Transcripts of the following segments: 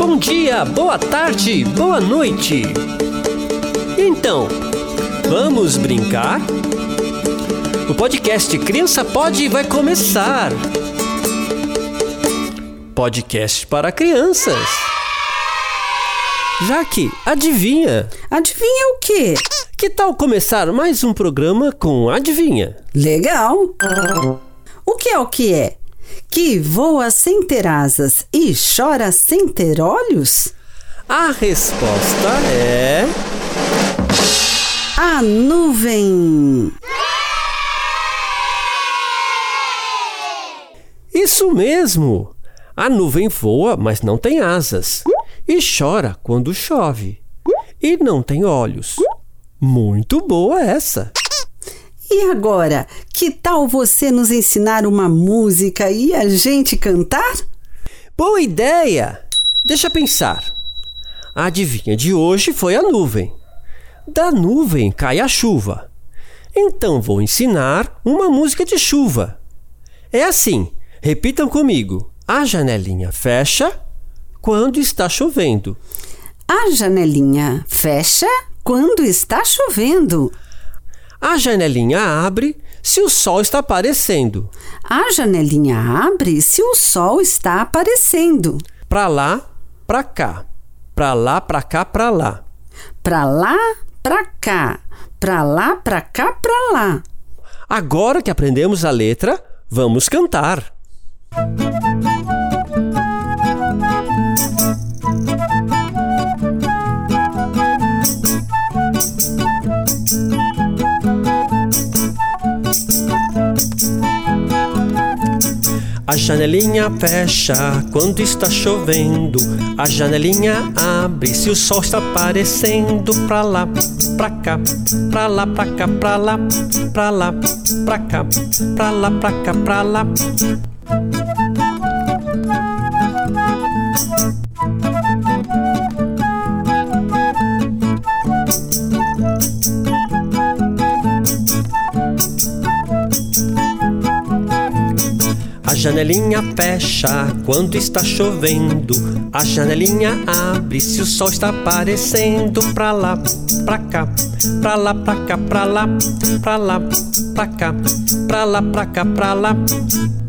Bom dia, boa tarde, boa noite. Então, vamos brincar? O podcast Criança Pode vai começar. Podcast para crianças. Jaque, adivinha? Adivinha o quê? Que tal começar mais um programa com Adivinha? Legal! O que é o que é? Que voa sem ter asas e chora sem ter olhos? A resposta é. A nuvem! Isso mesmo! A nuvem voa, mas não tem asas. E chora quando chove. E não tem olhos. Muito boa essa! E agora, que tal você nos ensinar uma música e a gente cantar? Boa ideia! Deixa pensar. A adivinha de hoje foi a nuvem. Da nuvem cai a chuva. Então vou ensinar uma música de chuva. É assim, repitam comigo. A janelinha fecha quando está chovendo. A janelinha fecha quando está chovendo. A janelinha abre se o sol está aparecendo. A janelinha abre se o sol está aparecendo. Pra lá, pra cá. Pra lá, pra cá, pra lá. Pra lá, pra cá. Pra lá, pra cá, pra lá. Agora que aprendemos a letra, vamos cantar. A janelinha fecha quando está chovendo. A janelinha abre se o sol está aparecendo. Pra lá, pra cá, pra lá, pra cá, pra lá, pra lá, pra cá, pra lá, pra cá, pra lá. A janelinha fecha quando está chovendo. A janelinha abre se o sol está aparecendo. Pra lá, pra cá, pra lá, pra cá, pra lá, pra lá, pra cá, pra lá, pra cá, pra lá. A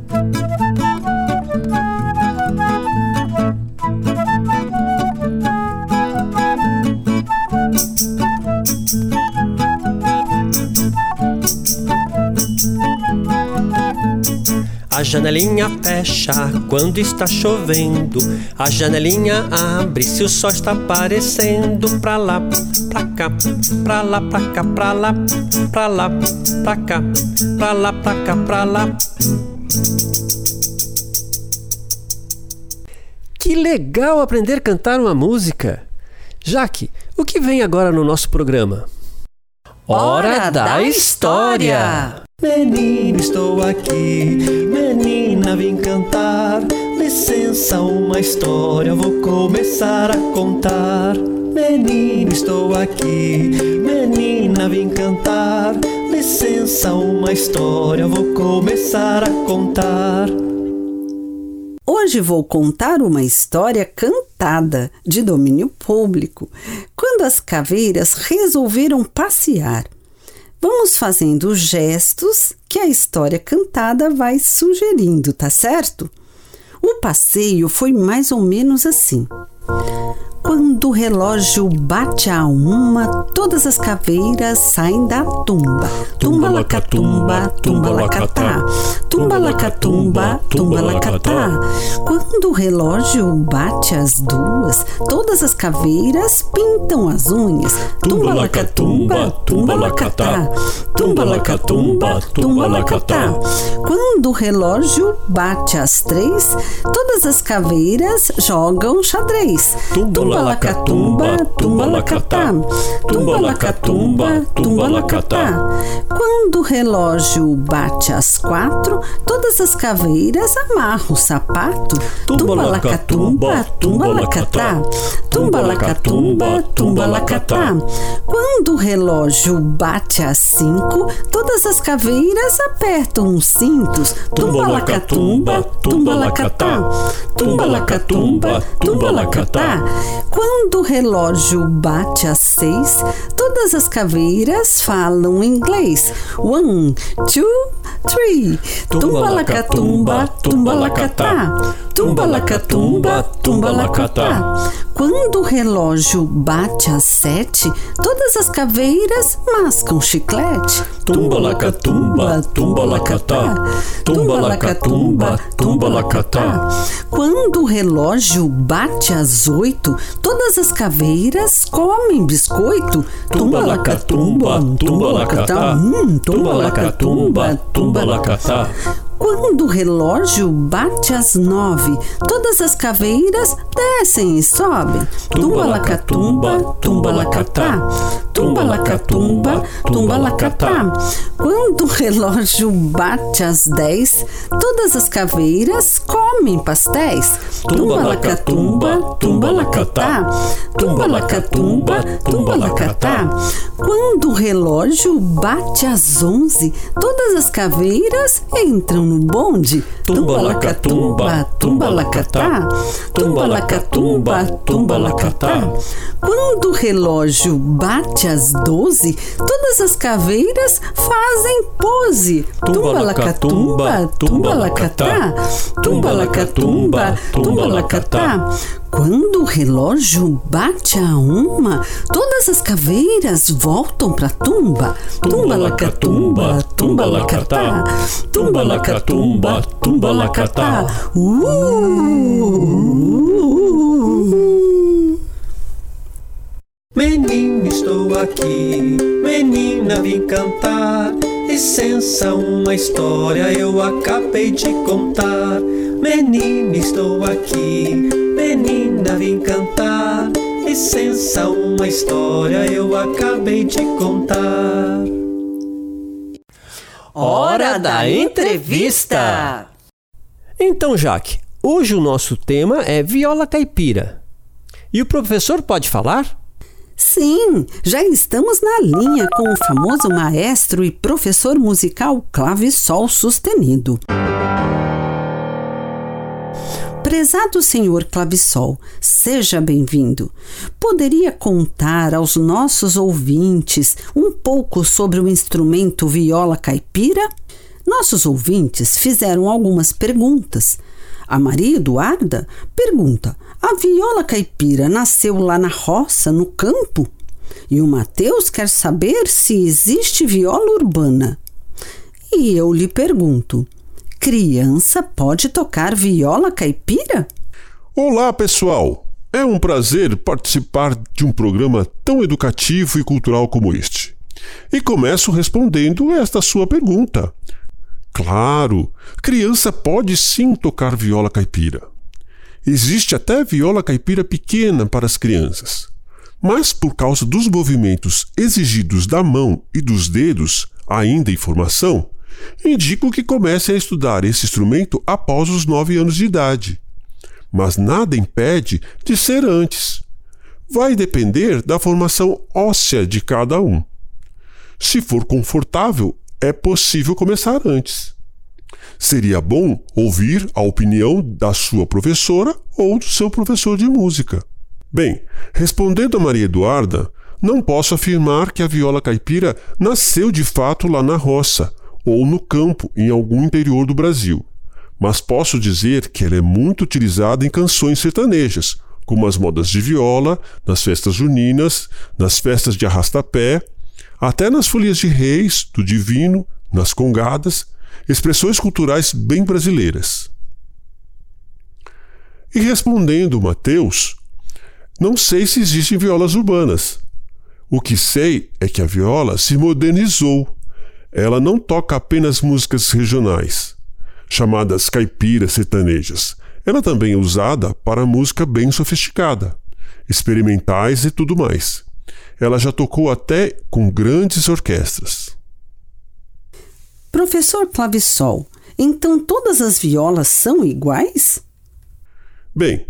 janelinha fecha quando está chovendo. A janelinha abre se o sol está aparecendo. Pra lá, pra cá, pra lá, pra cá, pra lá, pra lá, pra cá, pra lá, pra cá, pra lá. Que legal aprender a cantar uma música! Jaque, o que vem agora no nosso programa? Hora da História! Menina, estou aqui, menina, vim cantar. Licença, uma história vou começar a contar. Menina, estou aqui, menina, vim cantar. Licença, uma história vou começar a contar. Hoje vou contar uma história cantada de domínio público, quando as caveiras resolveram passear. Vamos fazendo gestos que a história cantada vai sugerindo, tá certo? O passeio foi mais ou menos assim. Quando o relógio bate a uma, todas as caveiras saem da tumba. Tumba lacatumba, tumba lacatá. Tumba lacatumba, tumba lacatá. Quando o relógio bate as duas, todas as caveiras pintam as unhas. Tumba lacatumba, tumba lacatá. Tumba lacatumba, tumba lacatá. Quando o relógio bate as três, todas as caveiras jogam xadrez. Tumba lacatumba, tumba lacatá. Tumba lacatumba, tumba lacatá. Quando o relógio bate às quatro, todas as caveiras amarram o sapato. Tumba lacatumba, tumba lacatá. Tumba Tumba-lacatumba, tumba-lacatá. Quando o relógio bate às cinco, todas as caveiras apertam os cintos. Tumba-lacatumba, tumba-lacatá. Tumba-lacatumba, tumba-lacatá. Quando o relógio bate às seis, todas as caveiras falam inglês. One, two, three. Tumba-lacatumba, tumba-lacatá. Tumba-lacatumba, tumba-lacatá. Quando o relógio bate às sete, todas as caveiras mascam chiclete. Tumba-lacatumba, tumba-lacatá. Tumba-lacatumba, tumba-lacatá. Quando o relógio bate às oito, todas as caveiras comem biscoito. Tumba-lacatumba, tumba-lacatá. Hum, Tumba-lacatumba, tumba-lacatá. Quando o relógio bate às nove, todas as caveiras descem e sobem. Tumba-lacatumba, tumba-lacatá. Tumba-lacatumba, tumba-lacatá. Quando o relógio bate às dez, todas as caveiras comem pastéis. Tumba-lacatumba, tumba-lacatá. Tumba-lacatumba, tumba-lacatá. Quando o relógio bate às onze, todas as caveiras entram no bonde. Tumba-lacatumba, tumba-lacatá. Tumba-lacatumba, tumba-lacatá. Quando o relógio bate às doze, todas as caveiras fazem pose. Tumba-lacatumba, tumba-lacatá. Tumba-lacatumba, tumba-lacatá. Quando o relógio bate a uma, todas as caveiras voltam pra tumba. Tumba-lacatumba, tumba-lacatá. Tumba-lacatumba, tumba-lacatá. Uh! Menina, estou aqui, menina, vim cantar. Licença, uma história eu acabei de contar. Menina, estou aqui. Licença, uma história eu acabei de contar. Hora da entrevista! Então, Jaque, hoje o nosso tema é viola caipira. E o professor pode falar? Sim, já estamos na linha com o famoso maestro e professor musical Clavissol Sustenido. Prezado senhor Clavissol, seja bem-vindo. Poderia contar aos nossos ouvintes um pouco sobre o instrumento viola caipira? Nossos ouvintes fizeram algumas perguntas. A Maria Eduarda pergunta: a viola caipira nasceu lá na roça, no campo? E o Mateus quer saber se existe viola urbana. E eu lhe pergunto: criança pode tocar viola caipira? Olá, pessoal! É um prazer participar de um programa tão educativo e cultural como este. E começo respondendo esta sua pergunta. Claro, criança pode sim tocar viola caipira. Existe até viola caipira pequena para as crianças. Mas por causa dos movimentos exigidos da mão e dos dedos, ainda em formação, indico que comecem a estudar esse instrumento após os nove anos de idade. Mas nada impede de ser antes. Vai depender da formação óssea de cada um. Se for confortável, é possível começar antes. Seria bom ouvir a opinião da sua professora ou do seu professor de música. Bem, respondendo a Maria Eduarda, não posso afirmar que a viola caipira nasceu de fato lá na roça ou no campo em algum interior do Brasil, mas posso dizer que ela é muito utilizada em canções sertanejas, como as modas de viola, nas festas juninas, nas festas de arrastapé, até nas folias de reis, do divino, nas congadas, expressões culturais bem brasileiras. E respondendo Mateus, não sei se existem violas urbanas. O que sei é que a viola se modernizou. Ela não toca apenas músicas regionais, chamadas caipiras sertanejas. Ela também é usada para música bem sofisticada, experimentais e tudo mais. Ela já tocou até com grandes orquestras. Professor Clavissol, então todas as violas são iguais? Bem,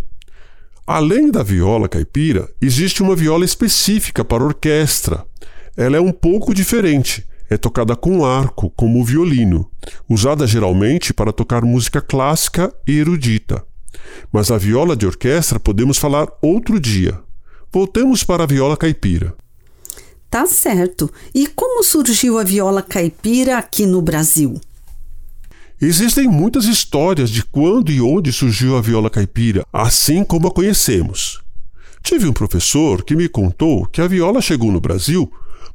Além da viola caipira, existe uma viola específica para orquestra. Ela é um pouco diferente. É tocada com arco, como o violino, usada geralmente para tocar música clássica e erudita. Mas a viola de orquestra podemos falar outro dia. Voltemos para a viola caipira. Tá certo. E como surgiu a viola caipira aqui no Brasil? Existem muitas histórias de quando e onde surgiu a viola caipira, assim como a conhecemos. Tive um professor que me contou que a viola chegou no Brasil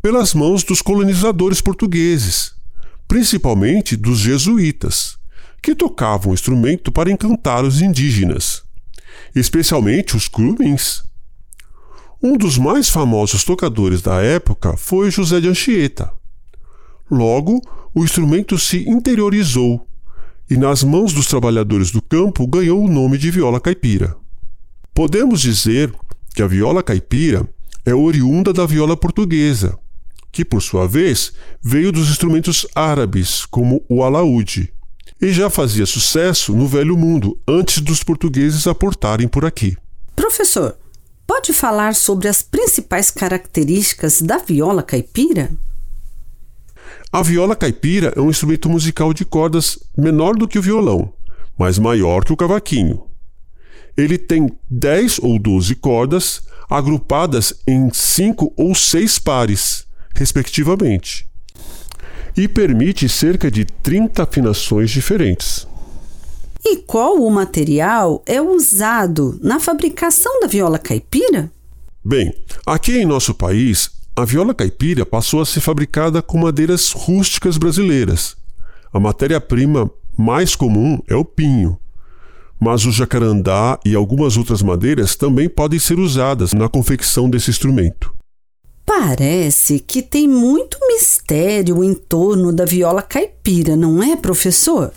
pelas mãos dos colonizadores portugueses, principalmente dos jesuítas, que tocavam o instrumento para encantar os indígenas, especialmente os curumins. Um dos mais famosos tocadores da época foi José de Anchieta. Logo, o instrumento se interiorizou e, nas mãos dos trabalhadores do campo, ganhou o nome de viola caipira. Podemos dizer que a viola caipira é oriunda da viola portuguesa, que, por sua vez, veio dos instrumentos árabes, como o alaúde, e já fazia sucesso no Velho Mundo antes dos portugueses aportarem por aqui. Professor, Pode falar sobre as principais características da viola caipira? A viola caipira é um instrumento musical de cordas menor do que o violão, mas maior que o cavaquinho. Ele tem 10 ou 12 cordas agrupadas em 5 ou 6 pares, respectivamente, e permite cerca de 30 afinações diferentes. E qual o material é usado na fabricação da viola caipira? Bem, aqui em nosso país, a viola caipira passou a ser fabricada com madeiras rústicas brasileiras. A matéria-prima mais comum é o pinho, mas o jacarandá e algumas outras madeiras também podem ser usadas na confecção desse instrumento. Parece que tem muito mistério em torno da viola caipira, não é, professor?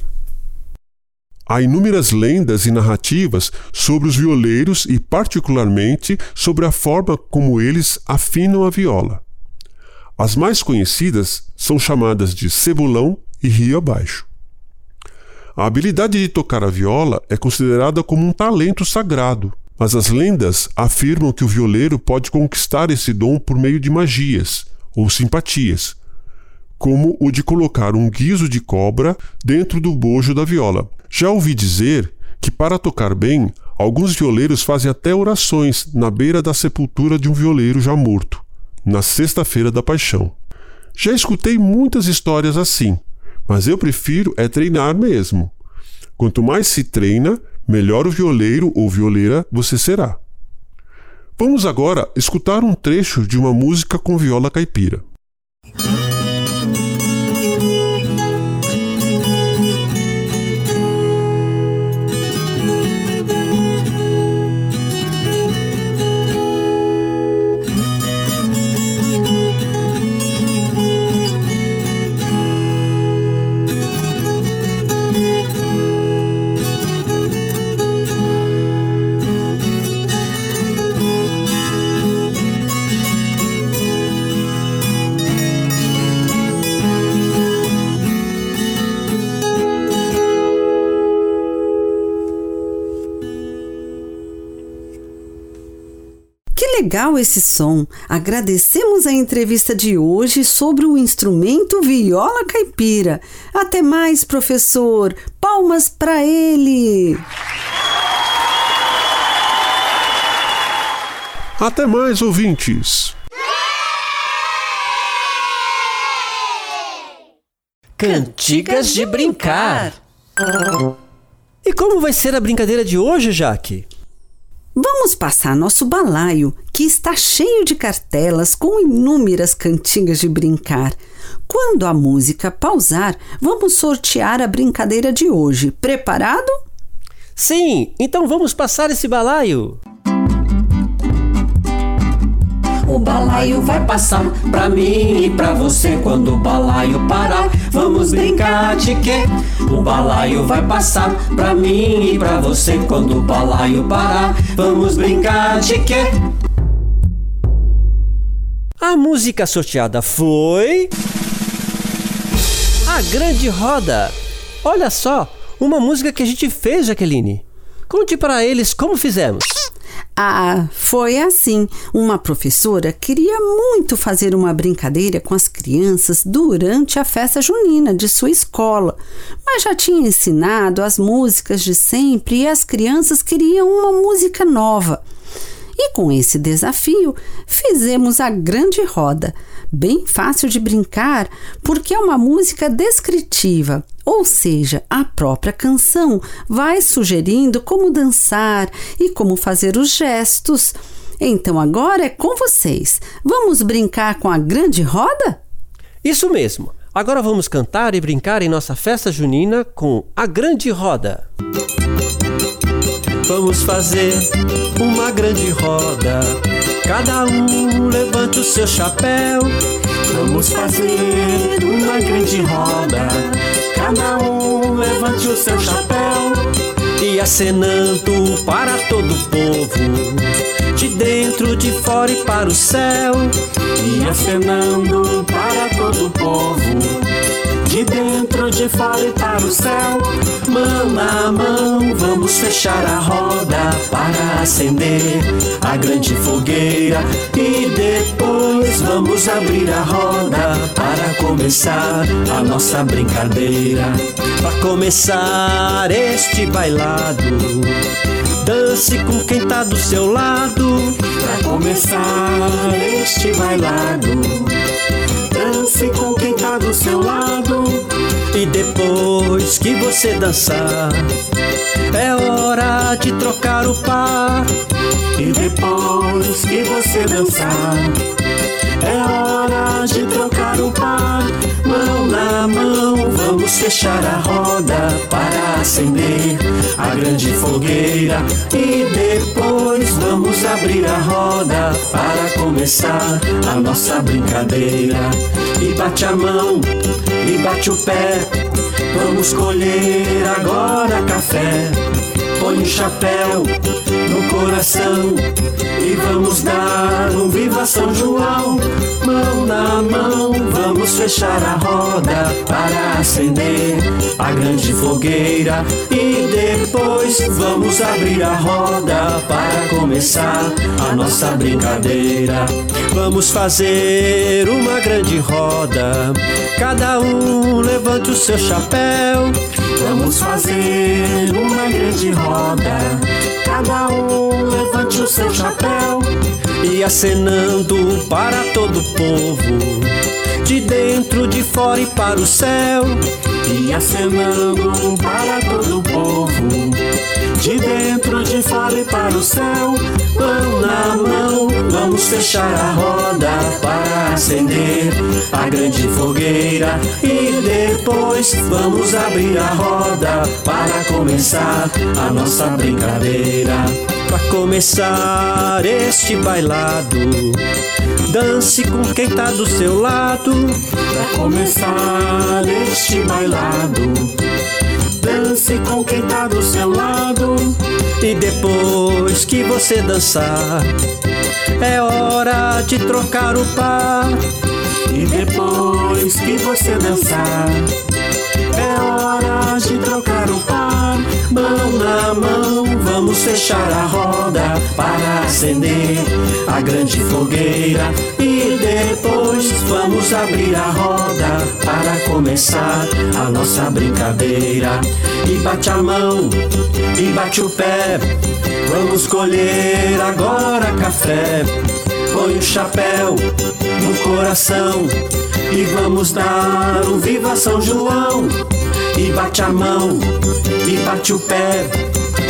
Há inúmeras lendas e narrativas sobre os violeiros e, particularmente, sobre a forma como eles afinam a viola. As mais conhecidas são chamadas de cebulão e rio abaixo. A habilidade de tocar a viola é considerada como um talento sagrado, mas as lendas afirmam que o violeiro pode conquistar esse dom por meio de magias ou simpatias, como o de colocar um guiso de cobra dentro do bojo da viola, já ouvi dizer que, para tocar bem, alguns violeiros fazem até orações na beira da sepultura de um violeiro já morto, na Sexta-feira da Paixão. Já escutei muitas histórias assim, mas eu prefiro é treinar mesmo. Quanto mais se treina, melhor o violeiro ou violeira você será. Vamos agora escutar um trecho de uma música com viola caipira. Legal esse som. Agradecemos a entrevista de hoje sobre o instrumento viola caipira. Até mais, professor. Palmas para ele. Até mais, ouvintes. Cantigas de brincar. E como vai ser a brincadeira de hoje, Jaque? Vamos passar nosso balaio, que está cheio de cartelas com inúmeras cantigas de brincar. Quando a música pausar, vamos sortear a brincadeira de hoje. Preparado? Sim, então vamos passar esse balaio. O balaio vai passar pra mim e pra você quando o balaio parar. Vamos brincar de quê? O balaio vai passar pra mim e pra você quando o balaio parar. Vamos brincar de quê? A música sorteada foi. A Grande Roda. Olha só, uma música que a gente fez, Jaqueline. Conte para eles como fizemos. Ah, foi assim. Uma professora queria muito fazer uma brincadeira com as crianças durante a festa junina de sua escola, mas já tinha ensinado as músicas de sempre e as crianças queriam uma música nova. E com esse desafio, fizemos a grande roda, bem fácil de brincar, porque é uma música descritiva, ou seja, a própria canção vai sugerindo como dançar e como fazer os gestos. Então agora é com vocês. Vamos brincar com a grande roda? Isso mesmo. Agora vamos cantar e brincar em nossa festa junina com a grande roda. Vamos fazer uma grande roda. Cada um levante o seu chapéu. Vamos fazer uma grande roda. Cada um levante o seu chapéu. E acenando para todo o povo, de dentro, de fora e para o céu. E acenando para todo o povo de dentro, de fora e para o céu. Mão na mão, vamos fechar a roda para acender a grande fogueira. E depois vamos abrir a roda para começar a nossa brincadeira. Para começar este bailado. Dance com quem tá do seu lado. Pra começar este bailado dance com quem tá do seu lado. E depois que você dançar, é hora de trocar o par. E depois que você dançar, é hora de trocar o par. Na mão, vamos fechar a roda para acender a grande fogueira. E depois vamos abrir a roda para começar a nossa brincadeira. E bate a mão, e bate o pé. Vamos colher agora café. Põe o chapéu no coração e vamos dar um viva São João. Mão na mão, vamos fechar a roda para acender a grande fogueira e depois vamos abrir a roda para começar a nossa brincadeira. Vamos fazer uma grande roda, cada um levante o seu chapéu. Vamos fazer uma grande roda. Cada um levante o seu chapéu. E acenando para todo o povo, de dentro, de fora e para o céu. E acenando para todo o povo, de dentro, de fora e para o céu. Mão na mão, vamos fechar a roda para acender a grande fogueira. E depois vamos abrir a roda para começar a nossa brincadeira. Para começar este bailado, dance com quem tá do seu lado. Para começar este bailado, dance com quem tá do seu lado. E depois que você dançar, é hora de trocar o par. E depois que você dançar, é hora de trocar o par. Mão na mão, vamos fechar a roda para acender a grande fogueira. E depois vamos abrir a roda para começar a nossa brincadeira. E bate a mão, e bate o pé, vamos colher agora café. Põe o chapéu no coração e vamos dar um viva São João. E bate a mão, e bate o pé,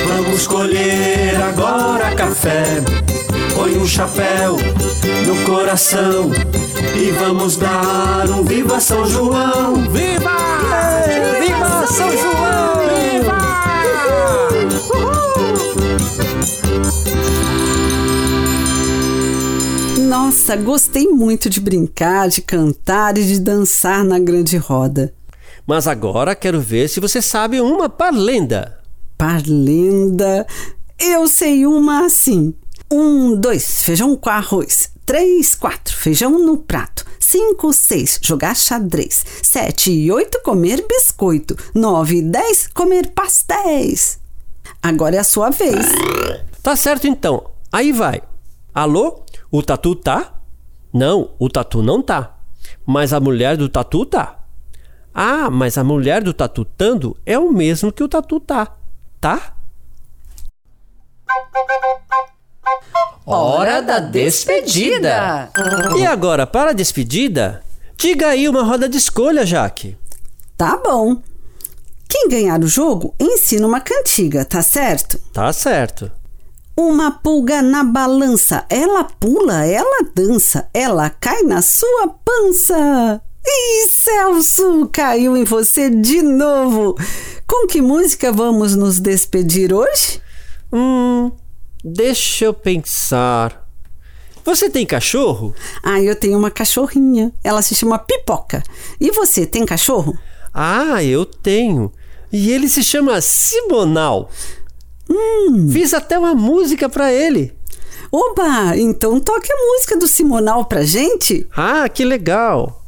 vamos colher agora café. Põe um chapéu no coração e vamos dar um viva São João. Viva! Yeah! Viva São João! Nossa, gostei muito de brincar, de cantar e de dançar na grande roda. Mas agora quero ver se você sabe uma parlenda. Parlenda. Eu sei uma assim. Um, dois, feijão com arroz. Três, quatro, feijão no prato. Cinco, seis, jogar xadrez. Sete e oito, comer biscoito. Nove e dez, comer pastéis. Agora é a sua vez. Tá certo então. Aí vai. Alô? O tatu tá? Não, o tatu não tá. Mas a mulher do tatu tá. Ah, mas a mulher do tatutando é o mesmo que o tatu tá. Tá? Hora da despedida. E agora, para a despedida, diga aí uma roda de escolha, Jaque. Tá bom. Quem ganhar o jogo ensina uma cantiga, tá certo? Tá certo. Uma pulga na balança, ela pula, ela dança, ela cai na sua pança. Ih, Celso, caiu em você de novo. Com que música vamos nos despedir hoje? Hum, deixa eu pensar. Você tem cachorro? Ah, eu tenho uma cachorrinha. Ela se chama Pipoca. E você tem cachorro? Ah, eu tenho. E ele se chama Simonal. Hum. Fiz até uma música para ele. Oba, então toque a música do Simonal pra gente. Ah, que legal.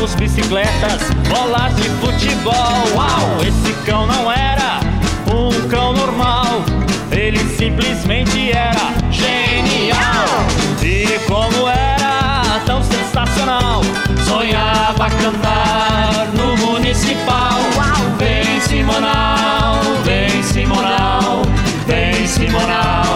Carros, bicicletas, bolas de futebol. Uau! Esse cão não era um cão normal. Ele simplesmente era genial. E como era tão sensacional, sonhava cantar no municipal. Vem Simonal, vem Simonal, vem Simonal.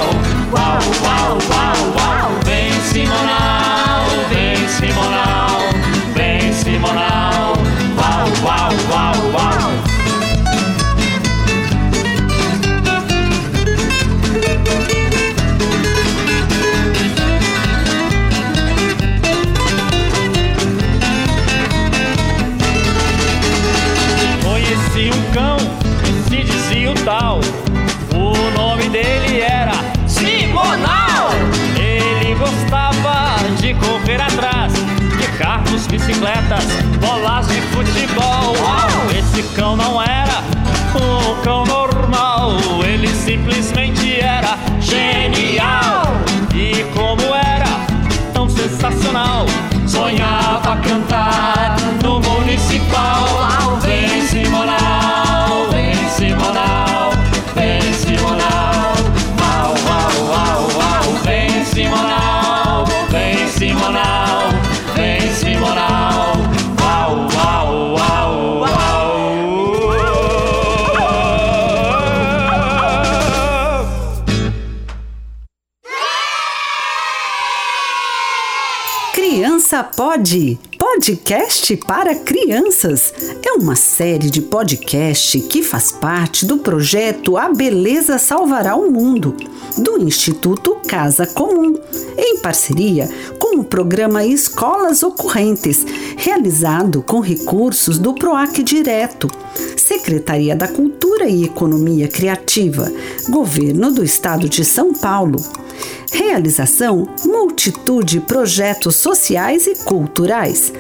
Criança Pode. Podcast para crianças. É uma série de podcast que faz parte do projeto A Beleza Salvará o Mundo, do Instituto Casa Comum, em parceria com o programa Escolas Ocorrentes, realizado com recursos do PROAC Direto, Secretaria da Cultura e Economia Criativa, Governo do Estado de São Paulo. Realização: multitude de projetos sociais e culturais.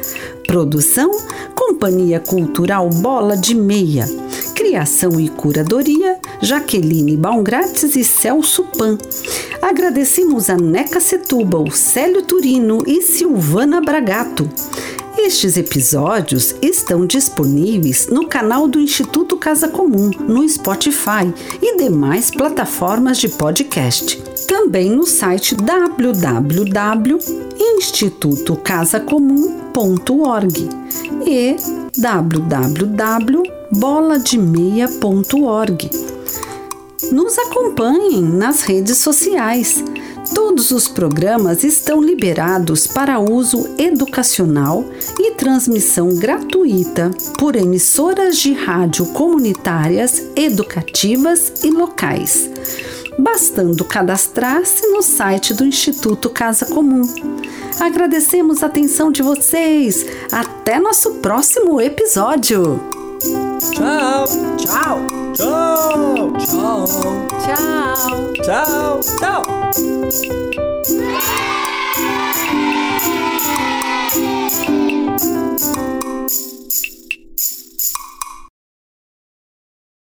Produção: Companhia Cultural Bola de Meia. Criação e curadoria: Jaqueline Baumgrates e Celso Pan. Agradecemos a Neca Setúbal, Célio Turino e Silvana Bragato. Estes episódios estão disponíveis no canal do Instituto Casa Comum, no Spotify e demais plataformas de podcast. Também no site www.institutocasacomum.org e www.bolademeia.org. Nos acompanhem nas redes sociais. Todos os programas estão liberados para uso educacional e transmissão gratuita por emissoras de rádio comunitárias, educativas e locais. Bastando cadastrar-se no site do Instituto Casa Comum. Agradecemos a atenção de vocês. Até nosso próximo episódio. Tchau. Tchau. Tchau. Tchau. Tchau. Tchau. Tchau. Música